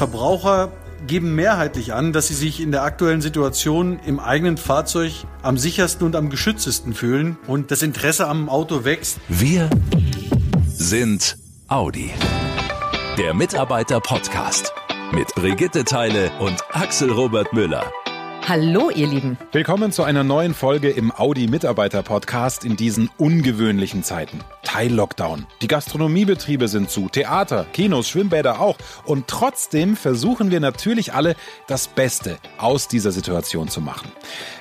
Verbraucher geben mehrheitlich an, dass sie sich in der aktuellen Situation im eigenen Fahrzeug am sichersten und am geschütztesten fühlen und das Interesse am Auto wächst. Wir sind Audi. Der Mitarbeiter-Podcast mit Brigitte Teile und Axel Robert Müller. Hallo, ihr Lieben. Willkommen zu einer neuen Folge im Audi Mitarbeiter Podcast in diesen ungewöhnlichen Zeiten. Teil-Lockdown. Die Gastronomiebetriebe sind zu, Theater, Kinos, Schwimmbäder auch. Und trotzdem versuchen wir natürlich alle, das Beste aus dieser Situation zu machen.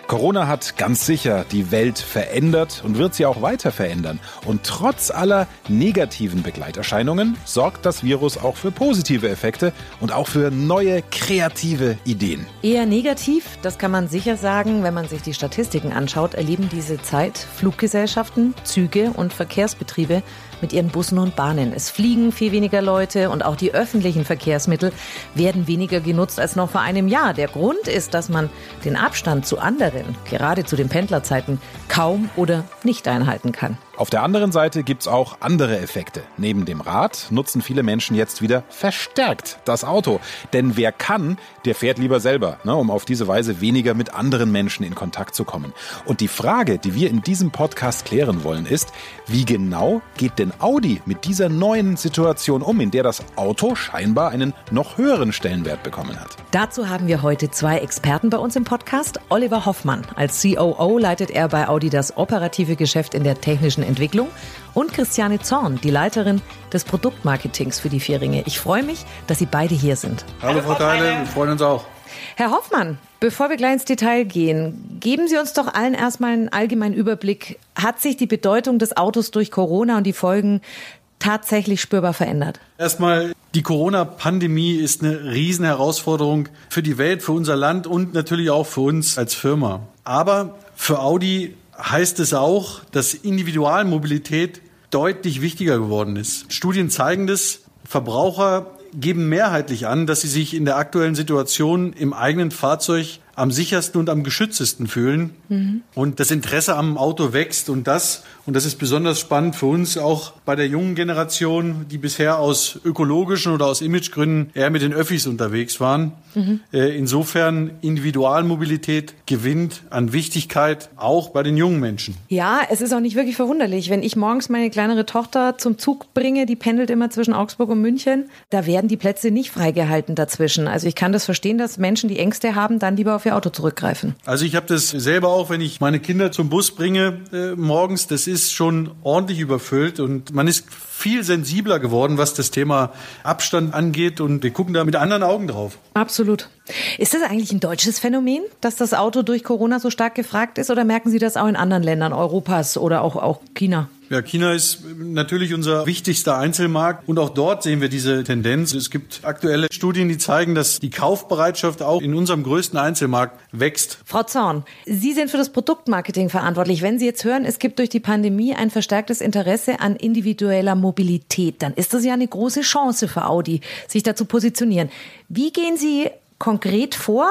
Corona hat ganz sicher die Welt verändert und wird sie auch weiter verändern. Und trotz aller negativen Begleiterscheinungen sorgt das Virus auch für positive Effekte und auch für neue kreative Ideen. Eher negativ, das kann man sicher sagen, wenn man sich die Statistiken anschaut, erleben diese Zeit Fluggesellschaften, Züge und Verkehrsbetriebe mit ihren Bussen und Bahnen. Es fliegen viel weniger Leute und auch die öffentlichen Verkehrsmittel werden weniger genutzt als noch vor einem Jahr. Der Grund ist, dass man den Abstand zu anderen, gerade zu den Pendlerzeiten, kaum oder nicht einhalten kann. Auf der anderen Seite gibt's auch andere Effekte. Neben dem Rad nutzen viele Menschen jetzt wieder verstärkt das Auto. Denn wer kann, der fährt lieber selber, ne, um auf diese Weise weniger mit anderen Menschen in Kontakt zu kommen. Und die Frage, die wir in diesem Podcast klären wollen, ist, wie genau geht denn Audi mit dieser neuen Situation um, in der das Auto scheinbar einen noch höheren Stellenwert bekommen hat? Dazu haben wir heute zwei Experten bei uns im Podcast. Oliver Hoffmann. Als COO leitet er bei Audi das operative Geschäft in der technischen Entwicklung und Christiane Zorn, die Leiterin des Produktmarketings für die Vierringe. Ich freue mich, dass Sie beide hier sind. Hallo Frau Teile, wir freuen uns auch. Herr Hoffmann, bevor wir gleich ins Detail gehen, geben Sie uns doch allen erstmal einen allgemeinen Überblick. Hat sich die Bedeutung des Autos durch Corona und die Folgen tatsächlich spürbar verändert? Erstmal, die Corona-Pandemie ist eine Riesenherausforderung für die Welt, für unser Land und natürlich auch für uns als Firma. Aber für Audi heißt es auch, dass Individualmobilität deutlich wichtiger geworden ist. Studien zeigen das. Verbraucher geben mehrheitlich an, dass sie sich in der aktuellen Situation im eigenen Fahrzeug am sichersten und am geschütztesten fühlen. Mhm. Und das Interesse am Auto wächst und das, und das ist besonders spannend für uns auch bei der jungen Generation, die bisher aus ökologischen oder aus Imagegründen eher mit den Öffis unterwegs waren. Mhm. Äh, insofern Individualmobilität gewinnt an Wichtigkeit auch bei den jungen Menschen. Ja, es ist auch nicht wirklich verwunderlich, wenn ich morgens meine kleinere Tochter zum Zug bringe, die pendelt immer zwischen Augsburg und München, da werden die Plätze nicht freigehalten dazwischen. Also ich kann das verstehen, dass Menschen, die Ängste haben, dann lieber auf ihr Auto zurückgreifen. Also ich habe das selber auch, wenn ich meine Kinder zum Bus bringe äh, morgens, das ist schon ordentlich überfüllt und man ist viel sensibler geworden, was das Thema Abstand angeht und wir gucken da mit anderen Augen drauf. Absolut. Ist das eigentlich ein deutsches Phänomen, dass das Auto durch Corona so stark gefragt ist oder merken Sie das auch in anderen Ländern Europas oder auch, auch China? Ja, China ist natürlich unser wichtigster Einzelmarkt und auch dort sehen wir diese Tendenz. Es gibt aktuelle Studien, die zeigen, dass die Kaufbereitschaft auch in unserem größten Einzelmarkt wächst. Frau Zorn, Sie sind für das Produktmarketing verantwortlich. Wenn Sie jetzt hören, es gibt durch die Pandemie ein verstärktes Interesse an individueller Mobilität, dann ist das ja eine große Chance für Audi, sich da zu positionieren. Wie gehen Sie konkret vor?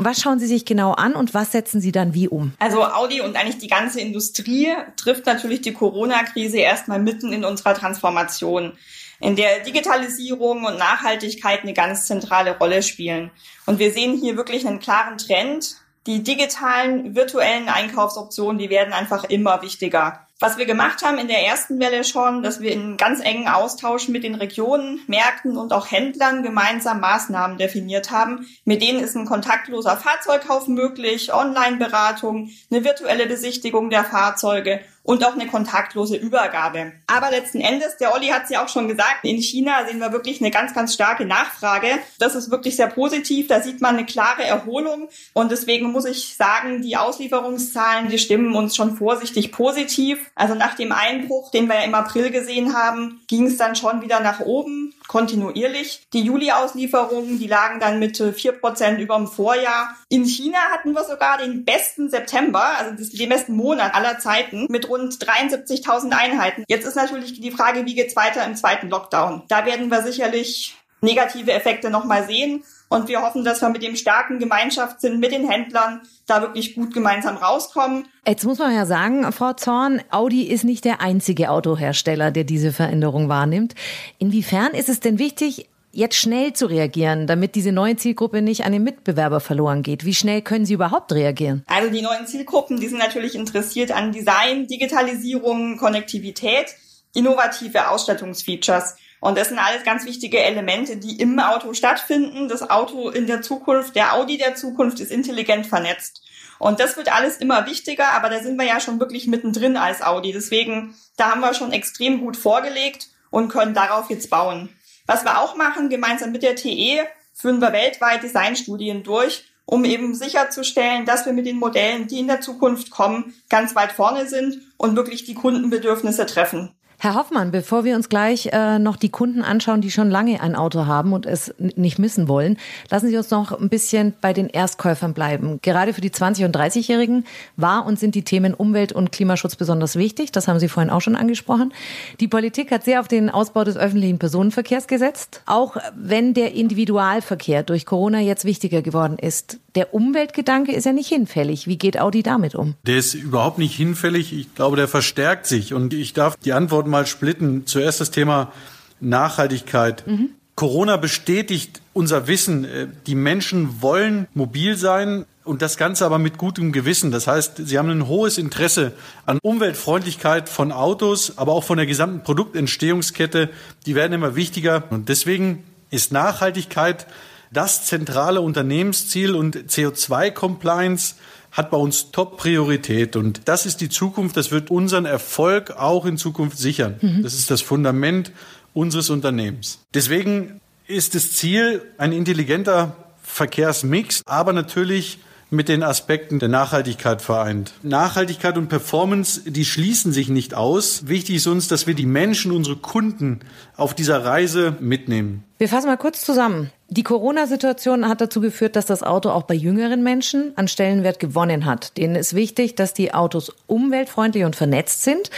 Was schauen Sie sich genau an und was setzen Sie dann wie um? Also Audi und eigentlich die ganze Industrie trifft natürlich die Corona-Krise erstmal mitten in unserer Transformation, in der Digitalisierung und Nachhaltigkeit eine ganz zentrale Rolle spielen. Und wir sehen hier wirklich einen klaren Trend. Die digitalen, virtuellen Einkaufsoptionen, die werden einfach immer wichtiger. Was wir gemacht haben in der ersten Welle schon, dass wir in ganz engen Austausch mit den Regionen, Märkten und auch Händlern gemeinsam Maßnahmen definiert haben. Mit denen ist ein kontaktloser Fahrzeugkauf möglich, Online-Beratung, eine virtuelle Besichtigung der Fahrzeuge und auch eine kontaktlose Übergabe. Aber letzten Endes, der Olli hat es ja auch schon gesagt, in China sehen wir wirklich eine ganz, ganz starke Nachfrage. Das ist wirklich sehr positiv. Da sieht man eine klare Erholung. Und deswegen muss ich sagen, die Auslieferungszahlen, die stimmen uns schon vorsichtig positiv. Also nach dem Einbruch, den wir ja im April gesehen haben, ging es dann schon wieder nach oben kontinuierlich. Die Juli-Auslieferungen, die lagen dann mit vier Prozent über dem Vorjahr. In China hatten wir sogar den besten September, also den besten Monat aller Zeiten, mit rund 73.000 Einheiten. Jetzt ist natürlich die Frage, wie geht's weiter im zweiten Lockdown? Da werden wir sicherlich negative Effekte nochmal sehen. Und wir hoffen, dass wir mit dem starken Gemeinschaftssinn mit den Händlern da wirklich gut gemeinsam rauskommen. Jetzt muss man ja sagen, Frau Zorn, Audi ist nicht der einzige Autohersteller, der diese Veränderung wahrnimmt. Inwiefern ist es denn wichtig, jetzt schnell zu reagieren, damit diese neue Zielgruppe nicht an den Mitbewerber verloren geht? Wie schnell können Sie überhaupt reagieren? Also die neuen Zielgruppen, die sind natürlich interessiert an Design, Digitalisierung, Konnektivität, innovative Ausstattungsfeatures. Und das sind alles ganz wichtige Elemente, die im Auto stattfinden. Das Auto in der Zukunft, der Audi der Zukunft ist intelligent vernetzt. Und das wird alles immer wichtiger, aber da sind wir ja schon wirklich mittendrin als Audi. Deswegen, da haben wir schon extrem gut vorgelegt und können darauf jetzt bauen. Was wir auch machen, gemeinsam mit der TE, führen wir weltweit Designstudien durch, um eben sicherzustellen, dass wir mit den Modellen, die in der Zukunft kommen, ganz weit vorne sind und wirklich die Kundenbedürfnisse treffen. Herr Hoffmann, bevor wir uns gleich äh, noch die Kunden anschauen, die schon lange ein Auto haben und es nicht missen wollen, lassen Sie uns noch ein bisschen bei den Erstkäufern bleiben. Gerade für die 20- und 30-Jährigen war und sind die Themen Umwelt und Klimaschutz besonders wichtig. Das haben Sie vorhin auch schon angesprochen. Die Politik hat sehr auf den Ausbau des öffentlichen Personenverkehrs gesetzt. Auch wenn der Individualverkehr durch Corona jetzt wichtiger geworden ist. Der Umweltgedanke ist ja nicht hinfällig. Wie geht Audi damit um? Der ist überhaupt nicht hinfällig. Ich glaube, der verstärkt sich. Und ich darf die Antwort mal splitten. Zuerst das Thema Nachhaltigkeit. Mhm. Corona bestätigt unser Wissen. Äh, die Menschen wollen mobil sein und das Ganze aber mit gutem Gewissen. Das heißt, sie haben ein hohes Interesse an Umweltfreundlichkeit von Autos, aber auch von der gesamten Produktentstehungskette. Die werden immer wichtiger. Und deswegen ist Nachhaltigkeit das zentrale Unternehmensziel und CO2-Compliance hat bei uns Top-Priorität. Und das ist die Zukunft. Das wird unseren Erfolg auch in Zukunft sichern. Mhm. Das ist das Fundament unseres Unternehmens. Deswegen ist das Ziel ein intelligenter Verkehrsmix, aber natürlich mit den Aspekten der Nachhaltigkeit vereint. Nachhaltigkeit und Performance, die schließen sich nicht aus. Wichtig ist uns, dass wir die Menschen, unsere Kunden auf dieser Reise mitnehmen. Wir fassen mal kurz zusammen. Die Corona-Situation hat dazu geführt, dass das Auto auch bei jüngeren Menschen an Stellenwert gewonnen hat. Denen ist wichtig, dass die Autos umweltfreundlich und vernetzt sind.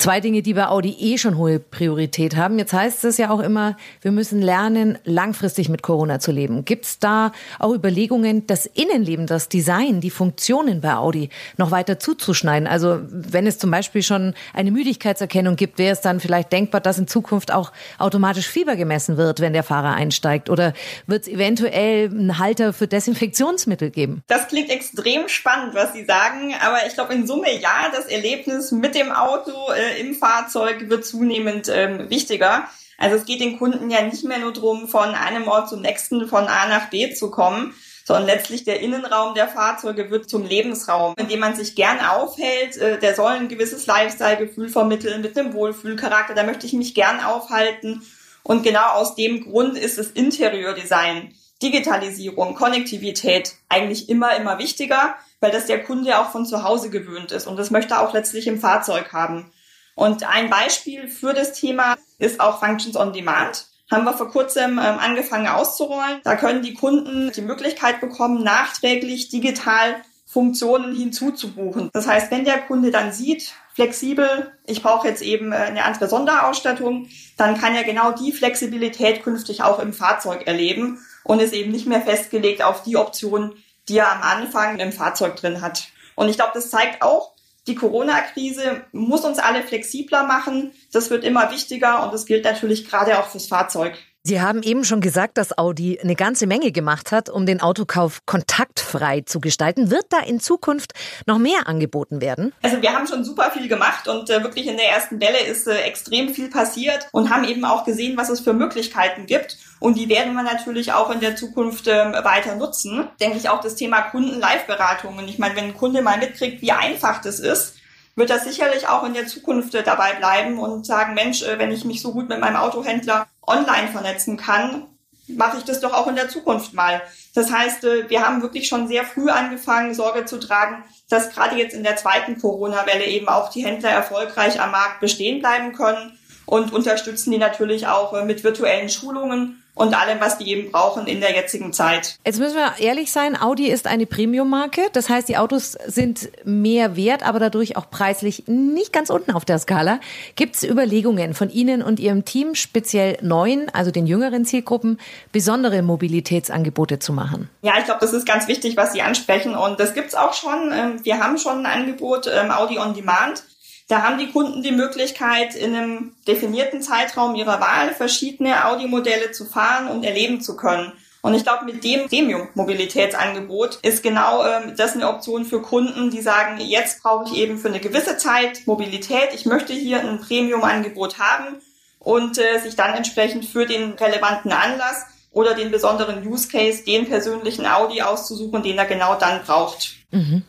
Zwei Dinge, die bei Audi eh schon hohe Priorität haben. Jetzt heißt es ja auch immer, wir müssen lernen, langfristig mit Corona zu leben. Gibt es da auch Überlegungen, das Innenleben, das Design, die Funktionen bei Audi noch weiter zuzuschneiden? Also wenn es zum Beispiel schon eine Müdigkeitserkennung gibt, wäre es dann vielleicht denkbar, dass in Zukunft auch automatisch Fieber gemessen wird, wenn der Fahrer einsteigt? Oder wird es eventuell einen Halter für Desinfektionsmittel geben? Das klingt extrem spannend, was Sie sagen. Aber ich glaube in Summe ja, das Erlebnis mit dem Auto im Fahrzeug wird zunehmend ähm, wichtiger. Also es geht den Kunden ja nicht mehr nur darum, von einem Ort zum nächsten, von A nach B zu kommen, sondern letztlich der Innenraum der Fahrzeuge wird zum Lebensraum, in dem man sich gern aufhält. Äh, der soll ein gewisses Lifestyle-Gefühl vermitteln mit einem Wohlfühlcharakter. Da möchte ich mich gern aufhalten. Und genau aus dem Grund ist das Interieurdesign, Digitalisierung, Konnektivität eigentlich immer, immer wichtiger, weil das der Kunde auch von zu Hause gewöhnt ist. Und das möchte er auch letztlich im Fahrzeug haben. Und ein Beispiel für das Thema ist auch Functions on Demand. Haben wir vor kurzem ähm, angefangen auszurollen. Da können die Kunden die Möglichkeit bekommen, nachträglich digital Funktionen hinzuzubuchen. Das heißt, wenn der Kunde dann sieht, flexibel, ich brauche jetzt eben äh, eine andere Sonderausstattung, dann kann er genau die Flexibilität künftig auch im Fahrzeug erleben und ist eben nicht mehr festgelegt auf die Option, die er am Anfang im Fahrzeug drin hat. Und ich glaube, das zeigt auch, die Corona-Krise muss uns alle flexibler machen. Das wird immer wichtiger und das gilt natürlich gerade auch fürs Fahrzeug. Sie haben eben schon gesagt, dass Audi eine ganze Menge gemacht hat, um den Autokauf kontaktfrei zu gestalten. Wird da in Zukunft noch mehr angeboten werden? Also wir haben schon super viel gemacht und äh, wirklich in der ersten Welle ist äh, extrem viel passiert und haben eben auch gesehen, was es für Möglichkeiten gibt. Und die werden wir natürlich auch in der Zukunft äh, weiter nutzen. Denke ich auch das Thema Kunden-Live-Beratungen. Ich meine, wenn ein Kunde mal mitkriegt, wie einfach das ist, wird das sicherlich auch in der Zukunft äh, dabei bleiben und sagen, Mensch, äh, wenn ich mich so gut mit meinem Autohändler online vernetzen kann, mache ich das doch auch in der Zukunft mal. Das heißt, äh, wir haben wirklich schon sehr früh angefangen, Sorge zu tragen, dass gerade jetzt in der zweiten Corona-Welle eben auch die Händler erfolgreich am Markt bestehen bleiben können und unterstützen die natürlich auch mit virtuellen Schulungen und allem, was die eben brauchen in der jetzigen Zeit. Jetzt müssen wir ehrlich sein, Audi ist eine Premium-Marke. Das heißt, die Autos sind mehr wert, aber dadurch auch preislich nicht ganz unten auf der Skala. Gibt es Überlegungen von Ihnen und Ihrem Team, speziell neuen, also den jüngeren Zielgruppen, besondere Mobilitätsangebote zu machen? Ja, ich glaube, das ist ganz wichtig, was Sie ansprechen. Und das gibt es auch schon. Ähm, wir haben schon ein Angebot, ähm, Audi On Demand. Da haben die Kunden die Möglichkeit, in einem definierten Zeitraum ihrer Wahl verschiedene Audi-Modelle zu fahren und erleben zu können. Und ich glaube, mit dem Premium-Mobilitätsangebot ist genau ähm, das eine Option für Kunden, die sagen, jetzt brauche ich eben für eine gewisse Zeit Mobilität. Ich möchte hier ein Premium-Angebot haben und äh, sich dann entsprechend für den relevanten Anlass oder den besonderen Use Case, den persönlichen Audi auszusuchen, den er genau dann braucht. Mhm.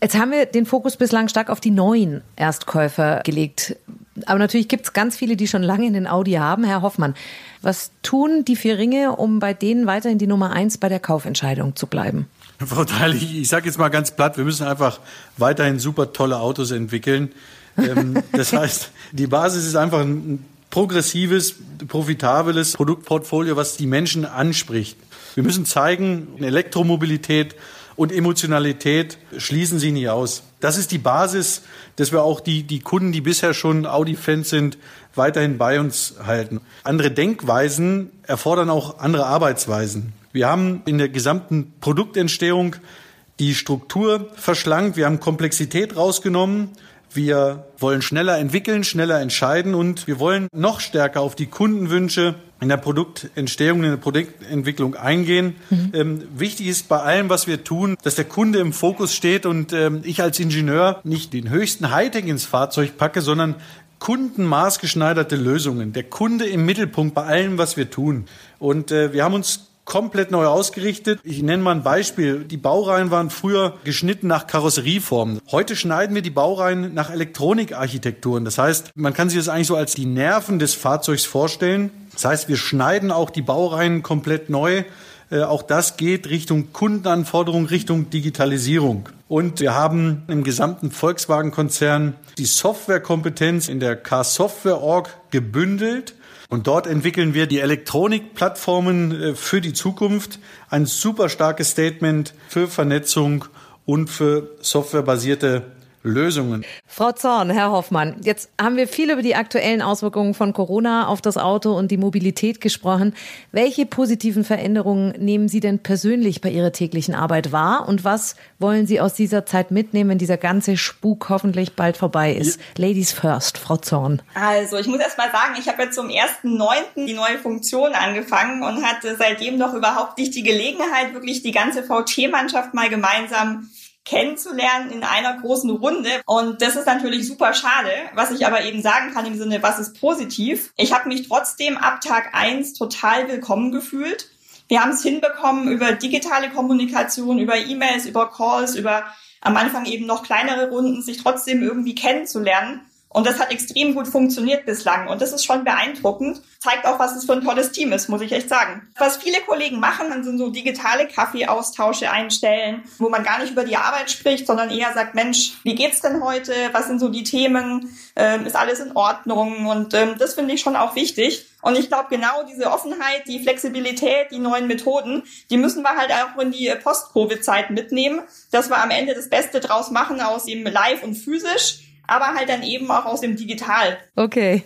Jetzt haben wir den Fokus bislang stark auf die neuen Erstkäufer gelegt. Aber natürlich gibt es ganz viele, die schon lange in den Audi haben. Herr Hoffmann, was tun die vier Ringe, um bei denen weiterhin die Nummer eins bei der Kaufentscheidung zu bleiben? Frau Theil, ich, ich sage jetzt mal ganz platt, wir müssen einfach weiterhin super tolle Autos entwickeln. Ähm, das heißt, die Basis ist einfach ein progressives, profitables Produktportfolio, was die Menschen anspricht. Wir müssen zeigen, Elektromobilität und Emotionalität schließen sie nie aus. Das ist die Basis, dass wir auch die, die Kunden, die bisher schon Audi-Fans sind, weiterhin bei uns halten. Andere Denkweisen erfordern auch andere Arbeitsweisen. Wir haben in der gesamten Produktentstehung die Struktur verschlankt, wir haben Komplexität rausgenommen wir wollen schneller entwickeln, schneller entscheiden und wir wollen noch stärker auf die Kundenwünsche in der Produktentstehung, in der Produktentwicklung eingehen. Mhm. Ähm, wichtig ist bei allem, was wir tun, dass der Kunde im Fokus steht und ähm, ich als Ingenieur nicht den höchsten Hightech ins Fahrzeug packe, sondern kundenmaßgeschneiderte Lösungen. Der Kunde im Mittelpunkt bei allem, was wir tun. Und äh, wir haben uns komplett neu ausgerichtet. Ich nenne mal ein Beispiel. Die Baureihen waren früher geschnitten nach Karosserieformen. Heute schneiden wir die Baureihen nach Elektronikarchitekturen. Das heißt, man kann sich das eigentlich so als die Nerven des Fahrzeugs vorstellen. Das heißt, wir schneiden auch die Baureihen komplett neu. Äh, auch das geht Richtung Kundenanforderung, Richtung Digitalisierung. Und wir haben im gesamten Volkswagen-Konzern die Softwarekompetenz in der Car-Software-Org gebündelt und dort entwickeln wir die Elektronikplattformen äh, für die Zukunft. Ein super starkes Statement für Vernetzung und für softwarebasierte Lösungen. Frau Zorn, Herr Hoffmann, jetzt haben wir viel über die aktuellen Auswirkungen von Corona auf das Auto und die Mobilität gesprochen. Welche positiven Veränderungen nehmen Sie denn persönlich bei Ihrer täglichen Arbeit wahr und was wollen Sie aus dieser Zeit mitnehmen, wenn dieser ganze Spuk hoffentlich bald vorbei ist? Ja. Ladies first, Frau Zorn. Also, ich muss erst mal sagen, ich habe jetzt zum 1.9. die neue Funktion angefangen und hatte seitdem noch überhaupt nicht die Gelegenheit, wirklich die ganze VT-Mannschaft mal gemeinsam kennenzulernen in einer großen Runde. Und das ist natürlich super schade. Was ich aber eben sagen kann im Sinne, was ist positiv? Ich habe mich trotzdem ab Tag eins total willkommen gefühlt. Wir haben es hinbekommen über digitale Kommunikation, über E-Mails, über Calls, über am Anfang eben noch kleinere Runden, sich trotzdem irgendwie kennenzulernen. Und das hat extrem gut funktioniert bislang. Und das ist schon beeindruckend. Zeigt auch, was es für ein tolles Team ist, muss ich echt sagen. Was viele Kollegen machen, dann sind so digitale Kaffeeaustausche einstellen, wo man gar nicht über die Arbeit spricht, sondern eher sagt, Mensch, wie geht's denn heute? Was sind so die Themen? Ähm, ist alles in Ordnung? Und ähm, das finde ich schon auch wichtig. Und ich glaube, genau diese Offenheit, die Flexibilität, die neuen Methoden, die müssen wir halt auch in die Post-Covid-Zeit mitnehmen, dass wir am Ende das Beste draus machen aus dem Live und physisch aber halt dann eben auch aus dem Digital. Okay.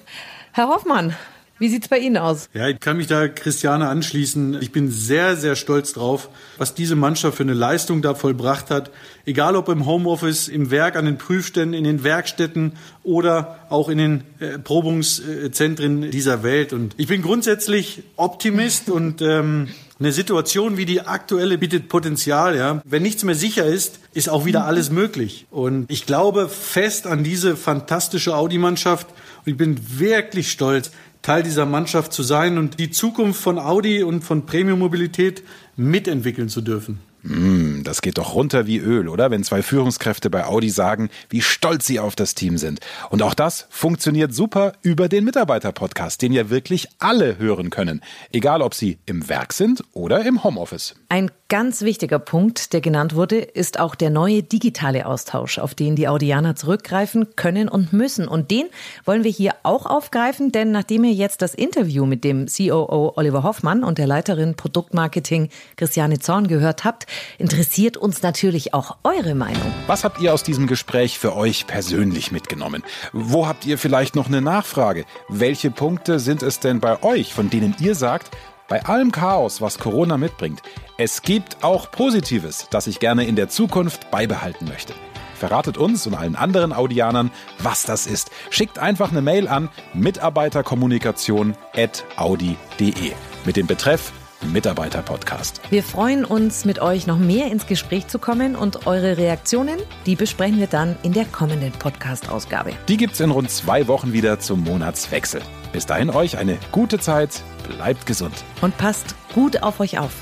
Herr Hoffmann, wie sieht's bei Ihnen aus? Ja, ich kann mich da Christiane anschließen. Ich bin sehr, sehr stolz drauf, was diese Mannschaft für eine Leistung da vollbracht hat. Egal ob im Homeoffice, im Werk, an den Prüfständen, in den Werkstätten oder auch in den äh, Probungszentren dieser Welt. Und ich bin grundsätzlich Optimist und ähm, eine Situation wie die aktuelle bietet Potenzial, ja. Wenn nichts mehr sicher ist, ist auch wieder alles möglich. Und ich glaube fest an diese fantastische Audi-Mannschaft und ich bin wirklich stolz, Teil dieser Mannschaft zu sein und die Zukunft von Audi und von Premium Mobilität mitentwickeln zu dürfen. Mm, das geht doch runter wie Öl, oder? Wenn zwei Führungskräfte bei Audi sagen, wie stolz sie auf das Team sind. Und auch das funktioniert super über den Mitarbeiter-Podcast, den ja wirklich alle hören können. Egal, ob sie im Werk sind oder im Homeoffice. Ein ganz wichtiger Punkt, der genannt wurde, ist auch der neue digitale Austausch, auf den die Audianer zurückgreifen können und müssen. Und den wollen wir hier auch aufgreifen, denn nachdem ihr jetzt das Interview mit dem COO Oliver Hoffmann und der Leiterin Produktmarketing Christiane Zorn gehört habt, interessiert uns natürlich auch eure Meinung. Was habt ihr aus diesem Gespräch für euch persönlich mitgenommen? Wo habt ihr vielleicht noch eine Nachfrage? Welche Punkte sind es denn bei euch, von denen ihr sagt, bei allem Chaos, was Corona mitbringt, es gibt auch Positives, das ich gerne in der Zukunft beibehalten möchte? Verratet uns und allen anderen Audianern, was das ist. Schickt einfach eine Mail an mitarbeiterkommunikation.audi.de mit dem Betreff Mitarbeiter-Podcast. Wir freuen uns, mit euch noch mehr ins Gespräch zu kommen und eure Reaktionen, die besprechen wir dann in der kommenden Podcast-Ausgabe. Die gibt's in rund zwei Wochen wieder zum Monatswechsel. Bis dahin euch eine gute Zeit, bleibt gesund. Und passt gut auf euch auf.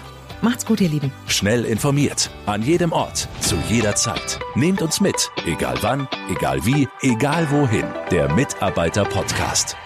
Macht's gut, ihr Lieben. Schnell informiert, an jedem Ort, zu jeder Zeit. Nehmt uns mit, egal wann, egal wie, egal wohin. Der Mitarbeiter-Podcast.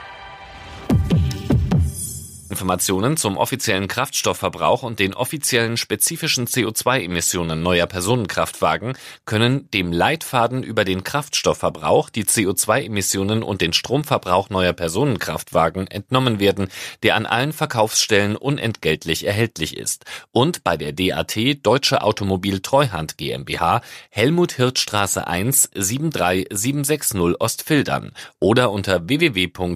Informationen zum offiziellen Kraftstoffverbrauch und den offiziellen spezifischen CO2-Emissionen neuer Personenkraftwagen können dem Leitfaden über den Kraftstoffverbrauch, die CO2-Emissionen und den Stromverbrauch neuer Personenkraftwagen entnommen werden, der an allen Verkaufsstellen unentgeltlich erhältlich ist. Und bei der DAT Deutsche Automobil Treuhand GmbH Helmut Hirtstraße 1 73760 Ostfildern oder unter www.dat.de